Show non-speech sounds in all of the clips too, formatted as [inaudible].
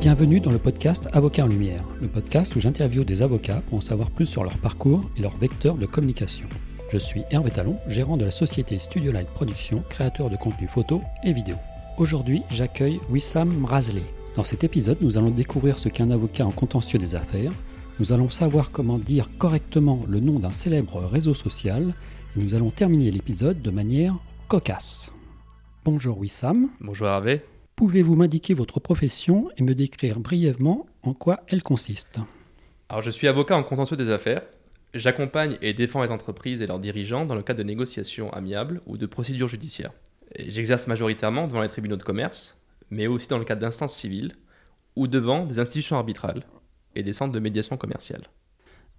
Bienvenue dans le podcast Avocat en Lumière, le podcast où j'interviewe des avocats pour en savoir plus sur leur parcours et leur vecteur de communication. Je suis Hervé Talon, gérant de la société Studio Light Production, créateur de contenu photo et vidéo. Aujourd'hui, j'accueille Wissam Mrazley. Dans cet épisode, nous allons découvrir ce qu'est un avocat en contentieux des affaires. Nous allons savoir comment dire correctement le nom d'un célèbre réseau social. Et nous allons terminer l'épisode de manière cocasse. Bonjour Wissam. Bonjour Hervé. Pouvez-vous m'indiquer votre profession et me décrire brièvement en quoi elle consiste? Alors, je suis avocat en contentieux des affaires. J'accompagne et défends les entreprises et leurs dirigeants dans le cadre de négociations amiables ou de procédures judiciaires. J'exerce majoritairement devant les tribunaux de commerce, mais aussi dans le cadre d'instances civiles ou devant des institutions arbitrales et des centres de médiation commerciale.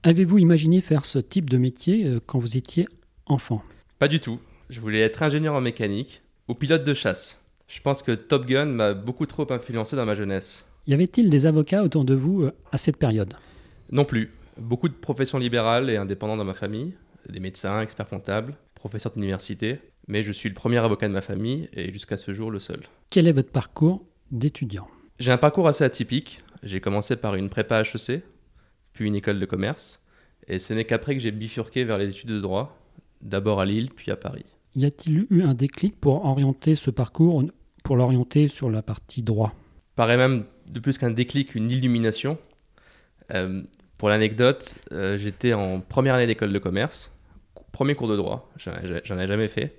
Avez-vous imaginé faire ce type de métier euh, quand vous étiez enfant? Pas du tout. Je voulais être ingénieur en mécanique ou pilote de chasse. Je pense que Top Gun m'a beaucoup trop influencé dans ma jeunesse. Y avait-il des avocats autour de vous euh, à cette période? Non plus. Beaucoup de professions libérales et indépendantes dans ma famille, des médecins, experts comptables, professeurs d'université, mais je suis le premier avocat de ma famille et jusqu'à ce jour le seul. Quel est votre parcours d'étudiant? J'ai un parcours assez atypique. J'ai commencé par une prépa HEC, puis une école de commerce, et ce n'est qu'après que j'ai bifurqué vers les études de droit, d'abord à Lille, puis à Paris. Y a-t-il eu un déclic pour orienter ce parcours pour l'orienter sur la partie droit Paraît même de plus qu'un déclic, une illumination. Euh, pour l'anecdote, euh, j'étais en première année d'école de commerce, premier cours de droit, j'en ai jamais fait.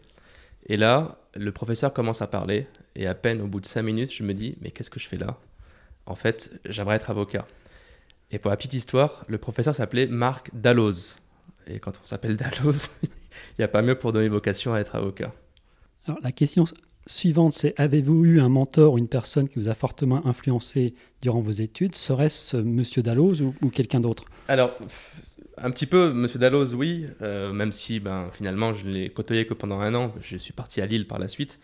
Et là, le professeur commence à parler, et à peine au bout de cinq minutes, je me dis, mais qu'est-ce que je fais là? En fait, j'aimerais être avocat. Et pour la petite histoire, le professeur s'appelait Marc Dalloz. Et quand on s'appelle [laughs] Dalloz, il n'y a pas mieux pour donner vocation à être avocat. Alors la question suivante, c'est avez-vous eu un mentor ou une personne qui vous a fortement influencé durant vos études? Serait-ce Monsieur Dalloz ou, quelqu'un d'autre? Alors, un petit peu, Monsieur Dalloz, oui, euh, même si ben, finalement je ne l'ai côtoyé que pendant un an, je suis parti à Lille par la suite,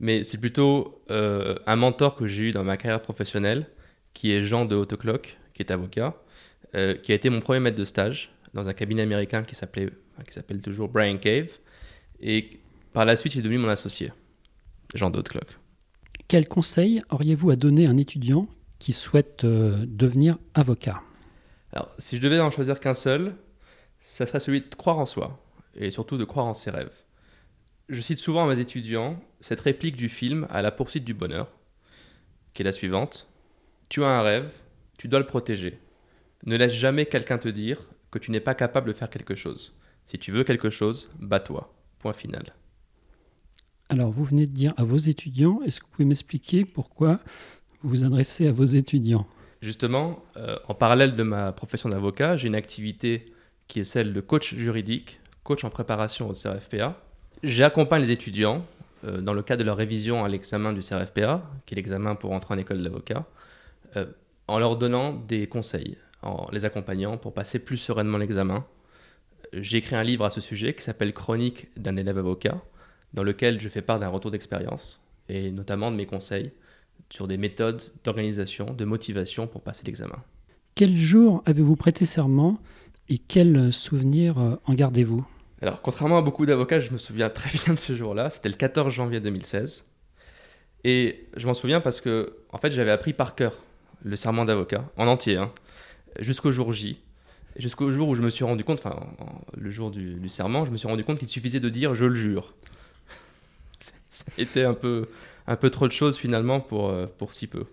mais c'est plutôt euh, un mentor que j'ai eu dans ma carrière professionnelle, qui est Jean de Hautecloque, qui est avocat, euh, qui a été mon premier maître de stage dans un cabinet américain qui qui s'appelle toujours Brian Cave, et par la suite il est devenu mon associé. Jean Clock. Quel conseil auriez-vous à donner à un étudiant qui souhaite euh, devenir avocat? Alors, si je devais en choisir qu'un seul, ça serait celui de croire en soi et surtout de croire en ses rêves. Je cite souvent à mes étudiants cette réplique du film À la poursuite du bonheur, qui est la suivante Tu as un rêve, tu dois le protéger. Ne laisse jamais quelqu'un te dire que tu n'es pas capable de faire quelque chose. Si tu veux quelque chose, bats-toi. Point final. Alors, vous venez de dire à vos étudiants, est-ce que vous pouvez m'expliquer pourquoi vous vous adressez à vos étudiants? Justement, euh, en parallèle de ma profession d'avocat, j'ai une activité qui est celle de coach juridique, coach en préparation au CRFPA. J'accompagne les étudiants euh, dans le cadre de leur révision à l'examen du CRFPA, qui est l'examen pour entrer en école d'avocat, euh, en leur donnant des conseils, en les accompagnant pour passer plus sereinement l'examen. J'ai écrit un livre à ce sujet qui s'appelle Chronique d'un élève avocat, dans lequel je fais part d'un retour d'expérience et notamment de mes conseils sur des méthodes d'organisation, de motivation pour passer l'examen. Quel jour avez-vous prêté serment et quels souvenirs euh, en gardez-vous? Alors, contrairement à beaucoup d'avocats, je me souviens très bien de ce jour-là. C'était le 14 janvier 2016. Et je m'en souviens parce que, en fait, j'avais appris par cœur le serment d'avocat, en entier, hein, jusqu'au jour J. Jusqu'au jour où je me suis rendu compte, enfin, le jour du, du serment, je me suis rendu compte qu'il suffisait de dire je le jure ça a été un peu, un peu trop de choses finalement pour, euh, pour si peu.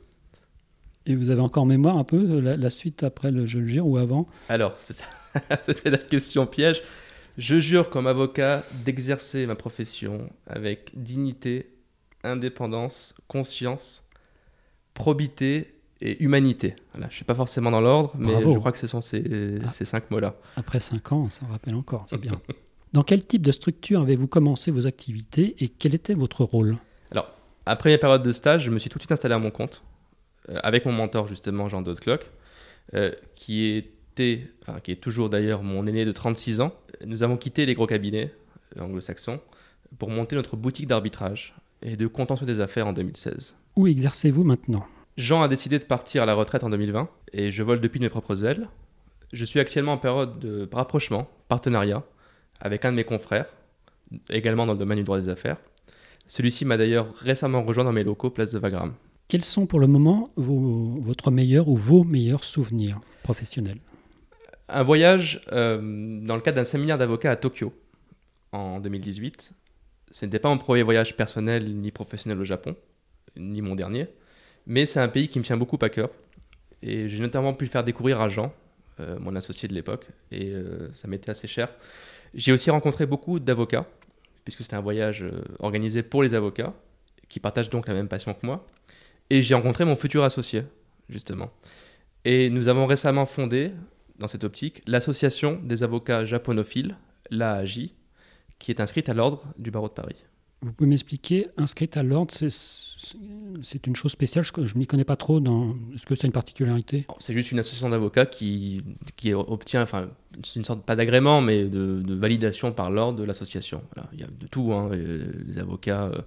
Et vous avez encore mémoire un peu de la, suite après le je le jure ou avant? Alors, [laughs] c'était la question piège. Je jure comme avocat d'exercer ma profession avec dignité, indépendance, conscience, probité et humanité. Voilà, je ne suis pas forcément dans l'ordre, mais je crois que ce sont ces, ah. ces cinq mots-là. Après cinq ans, ça rappelle encore, c'est bien. [laughs] Dans quel type de structure avez-vous commencé vos activités et quel était votre rôle? Alors, après la période de stage, je me suis tout de suite installé à mon compte, euh, avec mon mentor justement, Jean Dodclock, euh, qui, était, enfin, qui est toujours d'ailleurs mon aîné de 36 ans. Nous avons quitté les gros cabinets euh, anglo-saxons pour monter notre boutique d'arbitrage et de contentieux des affaires en 2016. Où exercez-vous maintenant? Jean a décidé de partir à la retraite en 2020 et je vole depuis mes propres ailes. Je suis actuellement en période de rapprochement, partenariat, avec un de mes confrères, également dans le domaine du droit des affaires. Celui-ci m'a d'ailleurs récemment rejoint dans mes locaux, place de Wagram. Quels sont pour le moment votre meilleur ou vos meilleurs souvenirs professionnels? Un voyage euh, dans le cadre d'un séminaire d'avocat à Tokyo en 2018. Ce n'était pas mon premier voyage personnel ni professionnel au Japon, ni mon dernier, mais c'est un pays qui me tient beaucoup à cœur. Et j'ai notamment pu le faire découvrir à Jean, euh, mon associé de l'époque, et euh, ça m'était assez cher. J'ai aussi rencontré beaucoup d'avocats, puisque c'était un voyage euh, organisé pour les avocats, qui partagent donc la même passion que moi. Et j'ai rencontré mon futur associé, justement. Et nous avons récemment fondé, dans cette optique, l'association des avocats japonophiles, l'AAJ, qui est inscrite à l'ordre du barreau de Paris. Vous pouvez m'expliquer, inscrite à l'ordre, c'est une chose spéciale, je ne m'y connais pas trop. Est-ce que c'est une particularité? C'est juste une association d'avocats qui, qui obtient, enfin, c'est une sorte, pas d'agrément, mais de, validation par l'ordre de l'association. Il y a de tout, hein, les avocats euh,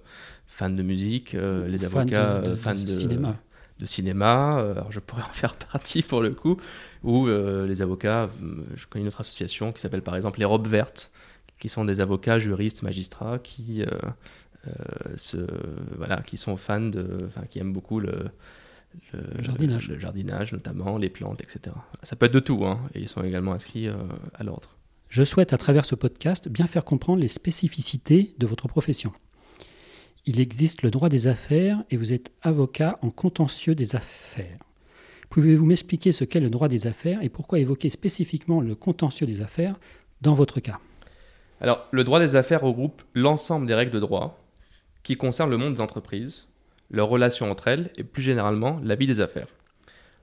fans de musique, euh, les avocats fans de, cinéma. De cinéma, euh, alors je pourrais [laughs] en faire partie pour le coup, ou les avocats, je connais une autre association qui s'appelle par exemple les robes vertes, qui sont des avocats, juristes, magistrats qui, euh, euh, se, voilà, qui sont fans de, qui aiment beaucoup le, jardinage. le, jardinage, notamment les plantes, etc. Ça peut être de tout, hein, et ils sont également inscrits euh, à l'ordre. Je souhaite à travers ce podcast bien faire comprendre les spécificités de votre profession. Il existe le droit des affaires et vous êtes avocat en contentieux des affaires. Pouvez-vous m'expliquer ce qu'est le droit des affaires et pourquoi évoquer spécifiquement le contentieux des affaires dans votre cas? Alors, le droit des affaires regroupe l'ensemble des règles de droit qui concernent le monde des entreprises, leurs relations entre elles et plus généralement la vie des affaires.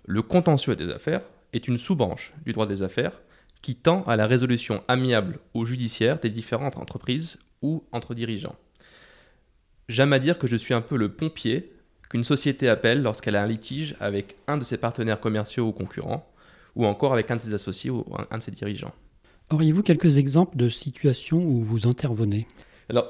Le contentieux des affaires est une sous-branche du droit des affaires qui tend à la résolution amiable ou judiciaire des différentes entreprises ou entre dirigeants. J'aime à dire que je suis un peu le pompier qu'une société appelle lorsqu'elle a un litige avec un de ses partenaires commerciaux ou concurrents, ou encore avec un de ses associés ou un de ses dirigeants. Auriez-vous quelques exemples de situations où vous intervenez?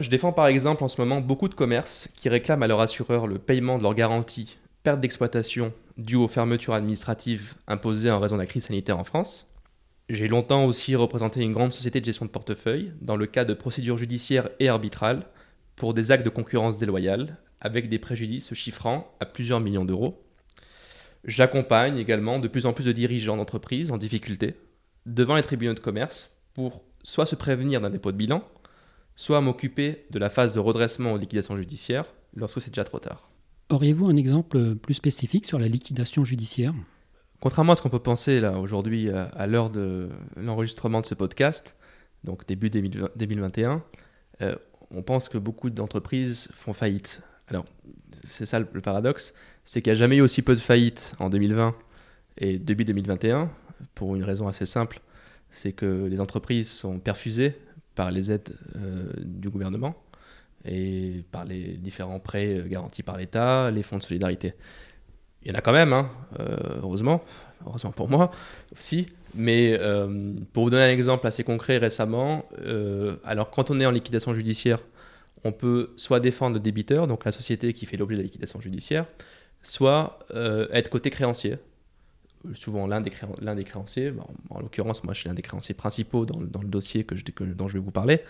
Je défends par exemple en ce moment beaucoup de commerces qui réclament à leur assureur le paiement de leur garantie perte d'exploitation due aux fermetures administratives imposées en raison de la crise sanitaire en France. J'ai longtemps aussi représenté une grande société de gestion de portefeuille dans le cas de procédures judiciaires et arbitrales pour des actes de concurrence déloyale avec des préjudices chiffrant à plusieurs millions d'euros. J'accompagne également de plus en plus de dirigeants d'entreprises en difficulté devant les tribunaux de commerce pour soit se prévenir d'un dépôt de bilan, soit m'occuper de la phase de redressement ou liquidation judiciaire lorsque c'est déjà trop tard. Auriez-vous un exemple plus spécifique sur la liquidation judiciaire? Contrairement à ce qu'on peut penser là aujourd'hui à l'heure de l'enregistrement de ce podcast, donc début 2021, euh, on pense que beaucoup d'entreprises font faillite. Alors, c'est ça le paradoxe, c'est qu'il n'y a jamais eu aussi peu de faillites en 2020 et début 2021, pour une raison assez simple, c'est que les entreprises sont perfusées par les aides euh, du gouvernement et par les différents prêts euh, garantis par l'État, les fonds de solidarité. Il y en a quand même, hein, euh, heureusement, heureusement pour moi aussi. Mais pour vous donner un exemple assez concret récemment, alors quand on est en liquidation judiciaire, on peut soit défendre le débiteur, donc la société qui fait l'objet de la liquidation judiciaire, soit être côté créancier, souvent l'un des, des, créanciers. en l'occurrence, moi, je suis l'un des créanciers principaux dans, le dossier que je, dont je vais vous parler.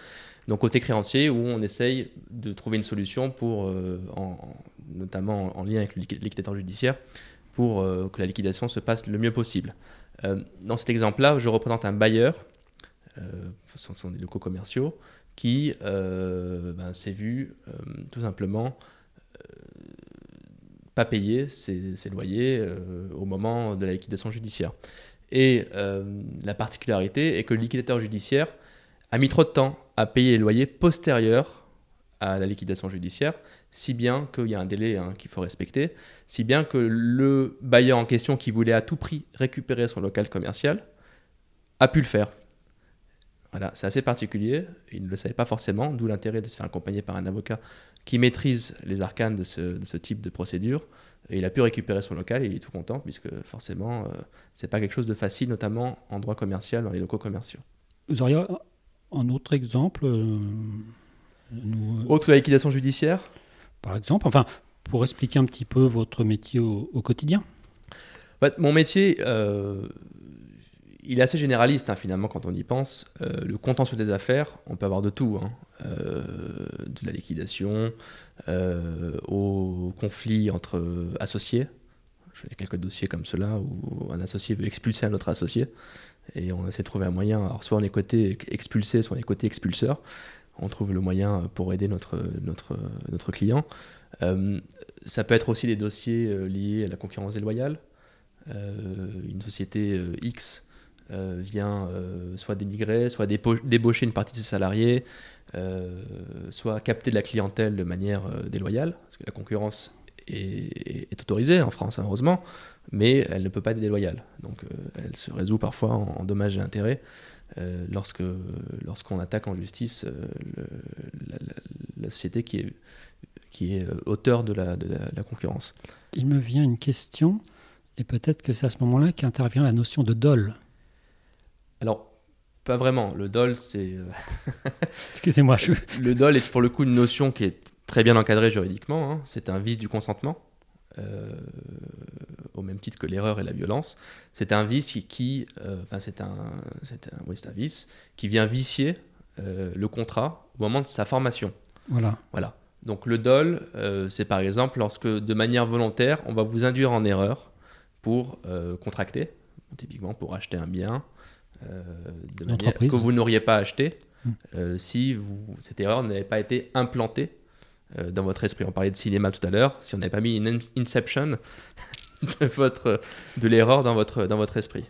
Donc, côté créancier, où on essaye de trouver une solution pour, euh, notamment en lien avec le liquidateur judiciaire, pour euh, que la liquidation se passe le mieux possible. Euh, dans cet exemple-là, je représente un bailleur, ce sont des locaux commerciaux, qui ben, s'est vu tout simplement pas payer ses, loyers euh, au moment de la liquidation judiciaire. Et euh, la particularité est que le liquidateur judiciaire a mis trop de temps à payer les loyers postérieurs à la liquidation judiciaire, si bien qu'il y a un délai hein, qu'il faut respecter, si bien que le bailleur en question qui voulait à tout prix récupérer son local commercial a pu le faire. Voilà, c'est assez particulier, il ne le savait pas forcément, d'où l'intérêt de se faire accompagner par un avocat qui maîtrise les arcanes de ce, type de procédure. Et il a pu récupérer son local et il est tout content, puisque forcément, euh, c'est pas quelque chose de facile, notamment en droit commercial, dans les locaux commerciaux. Vous auriez un autre exemple euh, Autre la liquidation judiciaire? Par exemple, enfin, pour expliquer un petit peu votre métier au, quotidien bah, Mon métier, euh, il est assez généraliste hein, finalement quand on y pense. Euh, le contentieux des affaires, on peut avoir de tout. Hein. Euh, faillite, la liquidation, aux conflits entre associés. Y a quelques dossiers comme cela où un associé veut expulser un autre associé et on essaie de trouver un moyen. Alors, soit on est côté expulsé, soit on est côté expulseur. On trouve le moyen pour aider notre, notre, notre client. Euh, ça peut être aussi des dossiers euh, liés à la concurrence déloyale. Euh, une société X vient soit dénigrer, soit débaucher une partie de ses salariés, soit capter de la clientèle de manière déloyale, parce que la concurrence est, autorisée en France, hein, heureusement, mais elle ne peut pas être déloyale. Donc elle se résout parfois en, dommages et intérêts lorsqu'on attaque en justice la, société qui est euh, auteur de la, concurrence. Il me vient une question, et peut-être que c'est à ce moment-là qu'intervient la notion de dol. Alors, pas vraiment. Le dol, c'est. Euh, [laughs] Excusez-moi. Je... Le dol est pour le coup une notion qui est très bien encadrée juridiquement. Hein. C'est un vice du consentement, euh, au même titre que l'erreur et la violence. C'est un vice qui. enfin, c'est un, c'est un, oui, un vice qui vient vicier le contrat au moment de sa formation. Voilà. Voilà. Donc le dol, euh, c'est par exemple lorsque de manière volontaire, on va vous induire en erreur pour euh, contracter, typiquement pour acheter un bien euh, de manière que vous n'auriez pas acheté hmm. si vous, cette erreur n'avait pas été implantée dans votre esprit. On parlait de cinéma tout à l'heure, si on n'avait pas mis une inception [laughs] de, votre, de l'erreur dans votre, dans votre esprit.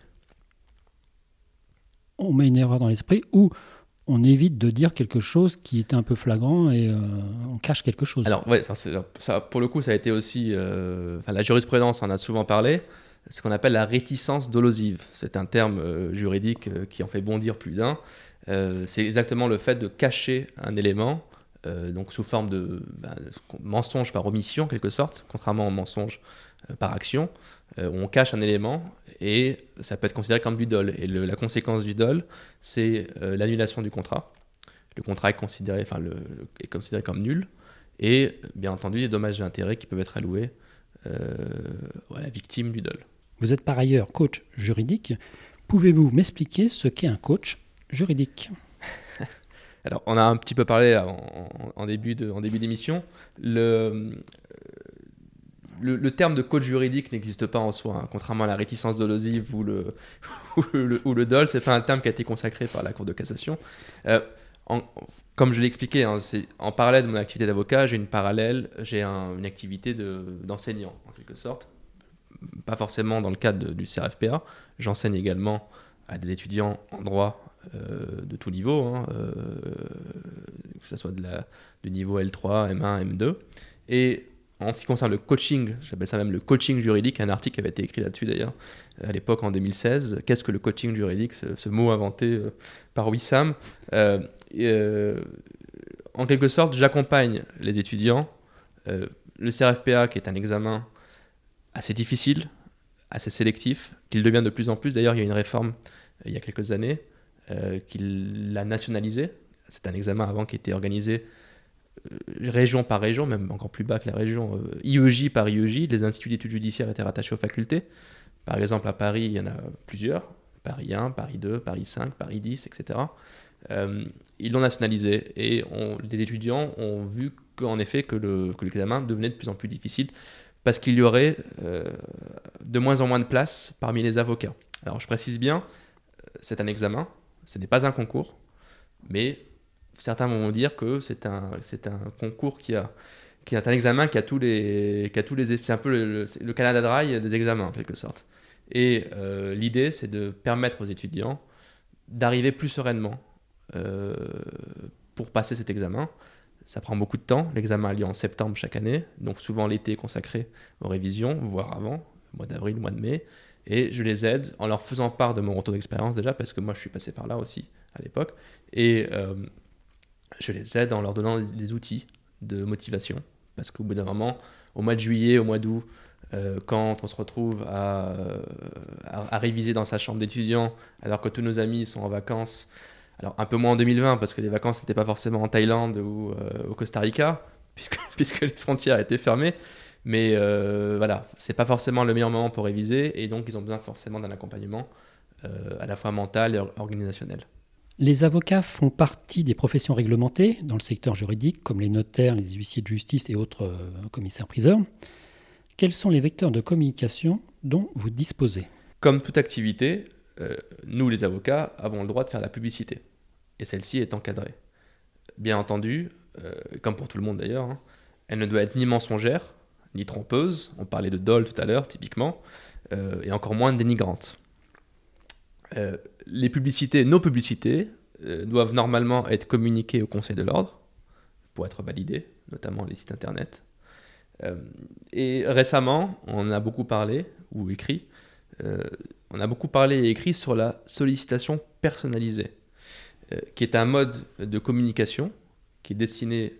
On met une erreur dans l'esprit ou on évite de dire quelque chose qui était un peu flagrant et euh, on cache quelque chose. Alors, ouais, ça, pour le coup, ça a été aussi. Euh, la jurisprudence en a souvent parlé. Ce qu'on appelle la réticence dolosive. C'est un terme euh, juridique qui en fait bondir plus d'un. c'est exactement le fait de cacher un élément, donc sous forme de bah, mensonge par omission, en quelque sorte, contrairement au mensonge par action. on cache un élément et ça peut être considéré comme du dol. Et la conséquence du dol, c'est euh, l'annulation du contrat. Le contrat est considéré, enfin, est considéré comme nul, et bien entendu, des dommages et intérêts qui peuvent être alloués euh, à la victime du dol. Vous êtes par ailleurs coach juridique. Pouvez-vous m'expliquer ce qu'est un coach juridique? [laughs] Alors, on a un petit peu parlé en, en début d'émission. Le, le, terme de coach juridique n'existe pas en soi, hein. contrairement à la réticence dolosive [laughs] ou le, ou le, ou le dol, c'est pas un terme qui a été consacré par la Cour de cassation. Euh, comme je l'ai expliqué, hein, en parallèle de mon activité d'avocat, j'ai une parallèle, j'ai une activité d'enseignant, en quelque sorte. Pas forcément dans le cadre du CRFPA. J'enseigne également à des étudiants en droit euh, de tout niveau, hein, euh, que ce soit de du niveau L3, M1, M2. Et en ce qui concerne le coaching, j'appelle ça même le coaching juridique, un article avait été écrit là-dessus d'ailleurs, à l'époque en 2016. Qu'est-ce que le coaching juridique, ce, mot inventé euh, par Wissam? Euh, En quelque sorte, j'accompagne les étudiants. le CRFPA, qui est un examen assez difficile, assez sélectif, qu'il devient de plus en plus. D'ailleurs, il y a une réforme il y a quelques années qui l'a nationalisé. C'est un examen avant qui était organisé euh, région par région, même encore plus bas que la région, euh, IEJ par IEJ, les instituts d'études judiciaires étaient rattachés aux facultés. Par exemple, à Paris, il y en a plusieurs. Paris 1, Paris 2, Paris 5, Paris 10, etc. Euh, ils l'ont nationalisé et les étudiants ont vu qu'en effet que, l'examen devenait de plus en plus difficile parce qu'il y aurait de moins en moins de place parmi les avocats. Alors je précise bien, c'est un examen, ce n'est pas un concours, mais certains vont dire que c'est un, concours qui a, qui un examen qui a tous les, qui a tous les, c'est un peu le, Canada Dry des examens en quelque sorte. Et euh, l'idée, c'est de permettre aux étudiants d'arriver plus sereinement euh, pour passer cet examen. Ça prend beaucoup de temps. L'examen a lieu en septembre chaque année, donc souvent l'été consacré aux révisions, voire avant, mois d'avril, mois de mai. Et je les aide en leur faisant part de mon retour d'expérience déjà, parce que moi je suis passé par là aussi à l'époque. Et euh, je les aide en leur donnant des, outils de motivation. Parce qu'au bout d'un moment, au mois de juillet, au mois d'août, euh, quand on se retrouve à, à, réviser dans sa chambre d'étudiant, alors que tous nos amis sont en vacances, alors un peu moins en 2020, parce que les vacances n'étaient pas forcément en Thaïlande ou euh, au Costa Rica, [laughs] puisque, puisque les frontières étaient fermées. Mais euh, voilà, c'est pas forcément le meilleur moment pour réviser, et donc ils ont besoin forcément d'un accompagnement à la fois mental et organisationnel. Les avocats font partie des professions réglementées dans le secteur juridique, comme les notaires, les huissiers de justice et autres euh, commissaires-priseurs. Quels sont les vecteurs de communication dont vous disposez? Comme toute activité, euh, nous les avocats avons le droit de faire la publicité. Et celle-ci est encadrée. Bien entendu, euh, comme pour tout le monde d'ailleurs, hein, elle ne doit être ni mensongère, ni trompeuse. On parlait de dol tout à l'heure, typiquement, et encore moins dénigrante. Euh, les publicités, nos publicités, euh, doivent normalement être communiquées au Conseil de l'ordre pour être validées, notamment les sites internet. Euh, et récemment, on a beaucoup parlé, ou écrit, on a beaucoup parlé et écrit sur la sollicitation personnalisée, qui est un mode de communication qui est destiné,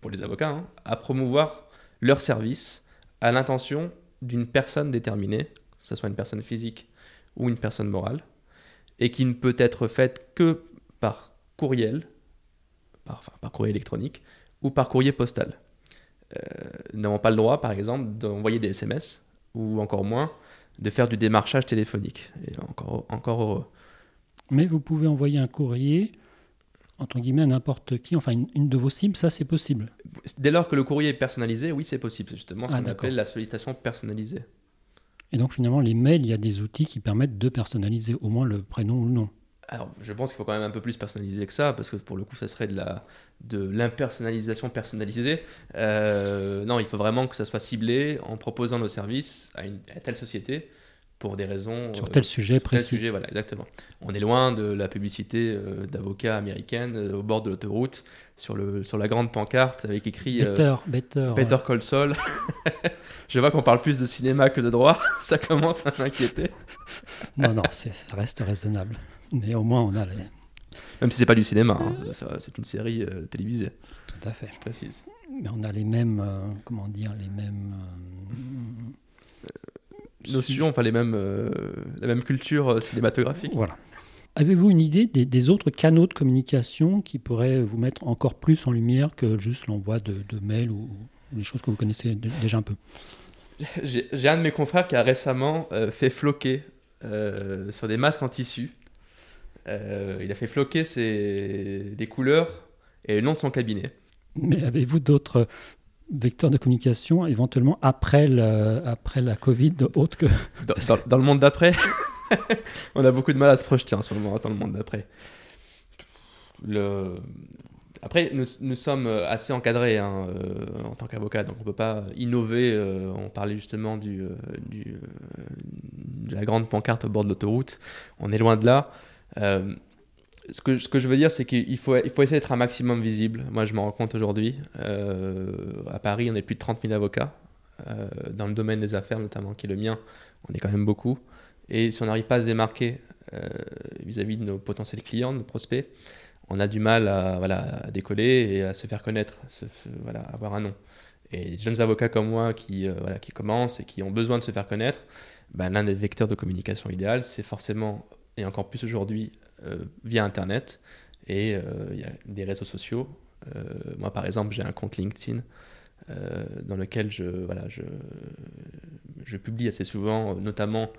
pour les avocats, hein, à promouvoir leur service à l'intention d'une personne déterminée, que ce soit une personne physique ou une personne morale, et qui ne peut être faite que par courriel, par, enfin, courrier électronique ou par courrier postal. Euh, n'avons pas le droit, par exemple, d'envoyer des SMS ou encore moins de faire du démarchage téléphonique. Et encore, encore heureux. Mais vous pouvez envoyer un courrier entre guillemets à n'importe qui, enfin une, de vos cibles, ça c'est possible. Dès lors que le courrier est personnalisé, oui c'est possible. C'est justement ce ah, qu'on appelle la sollicitation personnalisée. Et donc finalement, les mails, il y a des outils qui permettent de personnaliser au moins le prénom ou le nom. Alors, je pense qu'il faut quand même un peu plus personnaliser que ça, parce que pour le coup, ça serait de la de l'impersonnalisation personnalisée. Euh, non, il faut vraiment que ça soit ciblé en proposant nos services à, une, telle société pour des raisons sur tel sujet précis. Tel sujet, voilà, exactement. On est loin de la publicité euh, d'avocats américaines euh, au bord de l'autoroute sur le sur la grande pancarte avec écrit Better, better, better Call Saul. [laughs] Je vois qu'on parle plus de cinéma que de droit. [laughs] ça commence à m'inquiéter. non, non, ça reste raisonnable. Mais au moins, on a les... Même si c'est pas du cinéma, hein, c'est une série euh, télévisée. Tout à fait. Je précise. Mais on a les mêmes, euh, comment dire, les mêmes euh, notions, enfin les mêmes, la même culture cinématographique. Voilà. Avez-vous une idée des, des, autres canaux de communication qui pourraient vous mettre encore plus en lumière que juste l'envoi de, de mails ou, ou des choses que vous connaissez déjà un peu? J'ai un de mes confrères qui a récemment euh, fait floquer euh, sur des masques en tissu. Euh, il a fait floquer ses, les couleurs et le nom de son cabinet. Mais avez-vous d'autres vecteurs de communication éventuellement après, le, après la Covid autre que... Dans, dans le monde d'après [laughs] On a beaucoup de mal à se projeter en ce moment dans le monde d'après. Le, après, nous, sommes euh, assez encadrés hein, euh, en tant qu'avocat, donc on ne peut pas innover. Euh, on parlait justement du, de la grande pancarte au bord de l'autoroute. On est loin de là. Ce, que, ce que je veux dire, c'est qu'il faut, essayer d'être un maximum visible. Moi, je m'en rends compte aujourd'hui. à Paris, on est plus de 30 000 avocats. dans le domaine des affaires, notamment, qui est le mien, on est quand même beaucoup. Et si on n'arrive pas à se démarquer vis-à-vis -vis de nos potentiels clients, de nos prospects, on a du mal à, décoller et à se faire connaître, voilà, avoir un nom. Et les jeunes avocats comme moi euh, qui commencent et qui ont besoin de se faire connaître, ben, l'un des vecteurs de communication idéal, c'est forcément, et encore plus aujourd'hui, euh, via Internet. Et euh, il y a des réseaux sociaux. moi, par exemple, j'ai un compte LinkedIn dans lequel je, voilà, je, je publie assez souvent, notamment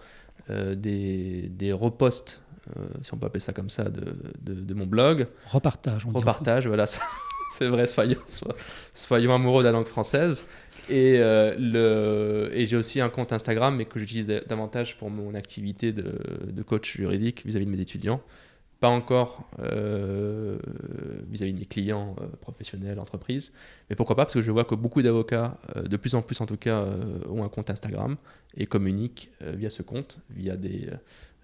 des, des reposts euh, si on peut appeler ça comme ça, de, de, mon blog. Repartage, on Repartage, voilà, [laughs] c'est vrai, soyons, soyons amoureux de la langue française. Et, euh, le, et j'ai aussi un compte Instagram, mais que j'utilise davantage pour mon activité de, de coach juridique vis-à-vis de mes étudiants. Pas encore euh, vis-à-vis de mes clients professionnels, entreprises, mais pourquoi pas Parce que je vois que beaucoup d'avocats, de plus en plus en tout cas, ont un compte Instagram et communiquent via ce compte, via des,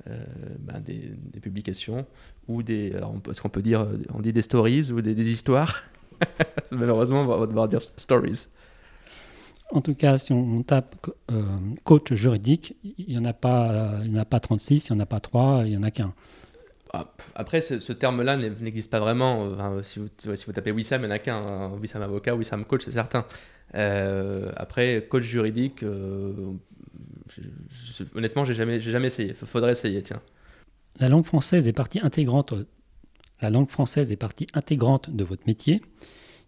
euh, ben, des, publications ou des. ce qu'on peut dire On dit des stories ou des, histoires. [laughs] Malheureusement, on va devoir dire stories. En tout cas, si on tape euh, coach juridique, il n'y en, a pas, il en a pas 36, il n'y en a pas 3, il n'y en a qu'un. Ah, après, ce, terme-là n'existe pas vraiment. si, vous, si, vous, tapez Wissam, il n'y en a qu'un. Hein. Wissam avocat, Wissam coach, c'est certain. Euh, après, coach juridique, honnêtement, j'ai jamais, jamais essayé. Faudrait essayer, tiens. La langue française est partie intégrante. La langue française est partie intégrante de votre métier.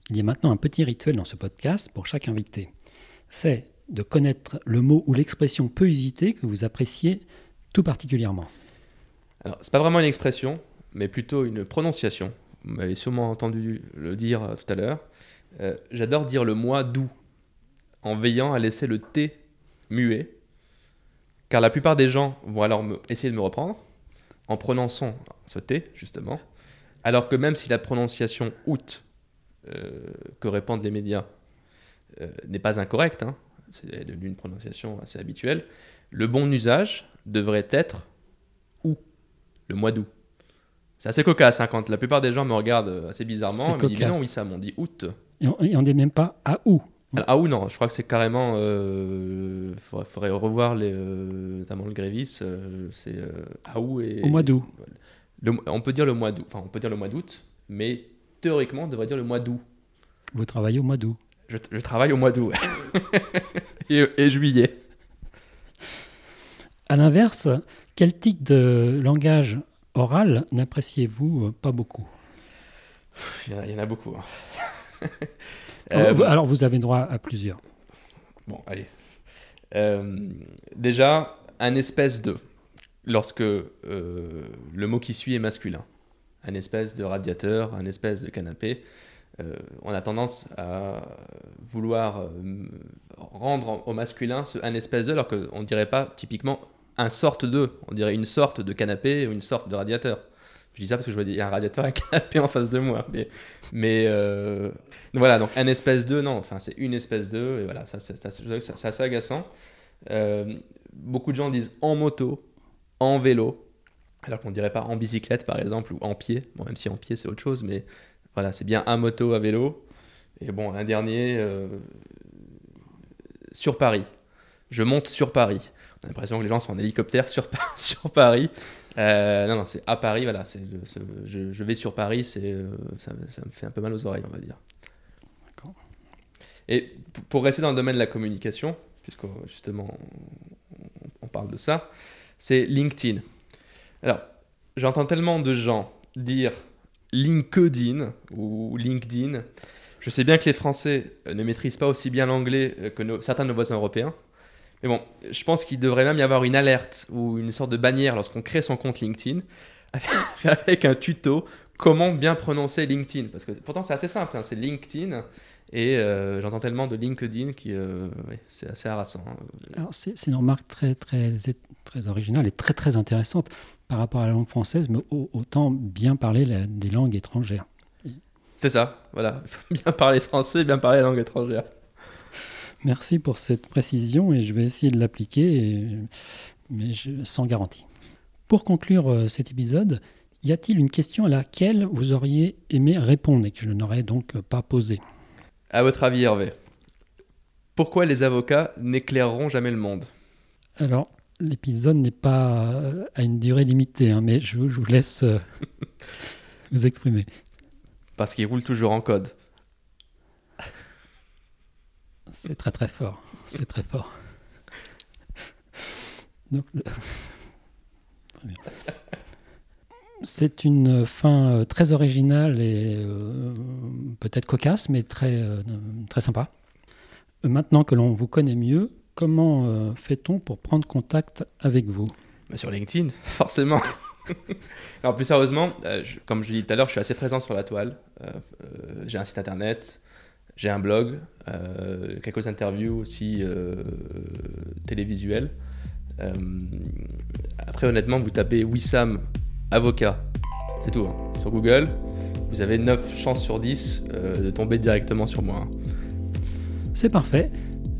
Il y a maintenant un petit rituel dans ce podcast pour chaque invité. C'est de connaître le mot ou l'expression peu usité que vous appréciez tout particulièrement. Alors, c'est pas vraiment une expression, mais plutôt une prononciation. Vous m'avez sûrement entendu le dire euh, tout à l'heure. Euh, J'adore dire le mois d'août en veillant à laisser le T muet, car la plupart des gens vont alors essayer de me reprendre en prononçant ce T, justement, alors que même si la prononciation août euh, que répandent les médias n'est pas incorrecte, hein, c'est devenu une prononciation assez habituelle, le bon usage devrait être ou, le mois d'août. C'est assez cocasse hein, quand la plupart des gens me regardent euh, assez bizarrement. C'est Ils me disent, mais non, oui, ça, on dit août. Et on n'est même pas à où Ah, ou non, je crois que c'est carrément. Il faudrait, faudrait revoir les, euh, notamment le Grévis. euh, c'est euh, ah ou et. Au mois d'août. On peut dire le mois d'août. Enfin, on peut dire le mois d'août, mais théoriquement, on devrait dire le mois d'août. Vous travaillez au mois d'août. Je, je travaille au mois d'août. [laughs] et, et juillet. À l'inverse, quel type de langage oral n'appréciez-vous pas beaucoup? Il y, en a- il y en a beaucoup. hein. [laughs] alors, Euh, vous, alors, vous avez droit à plusieurs. Bon, allez. Euh, déjà, un espèce de. Lorsque euh, le mot qui suit est masculin. Un espèce de radiateur, un espèce de canapé. Euh, on a tendance à vouloir euh, rendre au masculin ce un espèce de, alors qu'on ne dirait pas typiquement un sorte de. On dirait une sorte de canapé ou une sorte de radiateur. Je dis ça parce que je vois y a un radiateur un [laughs] canapé en face de moi. Mais, mais euh, voilà, donc un espèce de, non, enfin c'est une espèce de, et voilà, ça, ça, c'est- ça, c'est assez agaçant. Beaucoup de gens disent en moto, en vélo, alors qu'on dirait pas en bicyclette par exemple, ou en pied, bon, même si en pied c'est autre chose, mais voilà, c'est bien à moto, à vélo. Et bon, un dernier, euh, sur Paris. Je monte sur Paris. On a l'impression que les gens sont en hélicoptère sur, [laughs] sur Paris. Euh, non, non, c'est à Paris, voilà. c'est je, je vais sur Paris, c'est, euh, ça, ça me fait un peu mal aux oreilles, on va dire. D'accord. Et pour rester dans le domaine de la communication, puisque justement on, on parle de ça, c'est LinkedIn. Alors, j'entends tellement de gens dire LinkedIn ou LinkedIn. Je sais bien que les Français euh, ne maîtrisent pas aussi bien l'anglais euh, que certains de nos voisins européens. Mais bon, je pense qu'il devrait même y avoir une alerte ou une sorte de bannière lorsqu'on crée son compte LinkedIn [laughs] avec un tuto comment bien prononcer LinkedIn. Parce que pourtant c'est assez simple, hein, c'est LinkedIn. Et euh, j'entends tellement de LinkedIn qui euh, ouais, c'est assez harassant. hein. Alors, c'est une remarque très, très, très originale et très, très intéressante par rapport à la langue française, mais au- autant bien parler la- des langues étrangères. C'est ça, voilà. [laughs] Bien parler français, bien parler la langue étrangère. Merci pour cette précision et je vais essayer de l'appliquer, mais je- sans garantie. Pour conclure euh, cet épisode, y a-t-il une question à laquelle vous auriez aimé répondre et que je n'aurais donc pas posée? À votre avis, Hervé, pourquoi les avocats n'éclaireront jamais le monde? Alors, l'épisode n'est pas euh, à une durée limitée, hein, mais je, vous- je vous laisse euh, [laughs] vous exprimer. Parce qu'ils roulent toujours en code. C'est très très fort. C'est très fort. Donc, le-. [laughs] C'est une fin euh, très originale et euh, peut-être cocasse, mais très, euh, très sympa. Maintenant que l'on vous connaît mieux, comment euh, fait-on pour prendre contact avec vous? Bah, sur LinkedIn, [laughs] forcément. [laughs] Alors plus sérieusement, euh, je- comme je l'ai dit tout à l'heure, je suis assez présent sur la toile. Euh, j'ai un site internet, j'ai un blog, quelques interviews aussi télévisuelles. Après, honnêtement, vous tapez Wissam avocat, c'est tout. hein. Sur Google, vous avez 9 chances sur 10 euh, de tomber directement sur moi. hein. C'est parfait.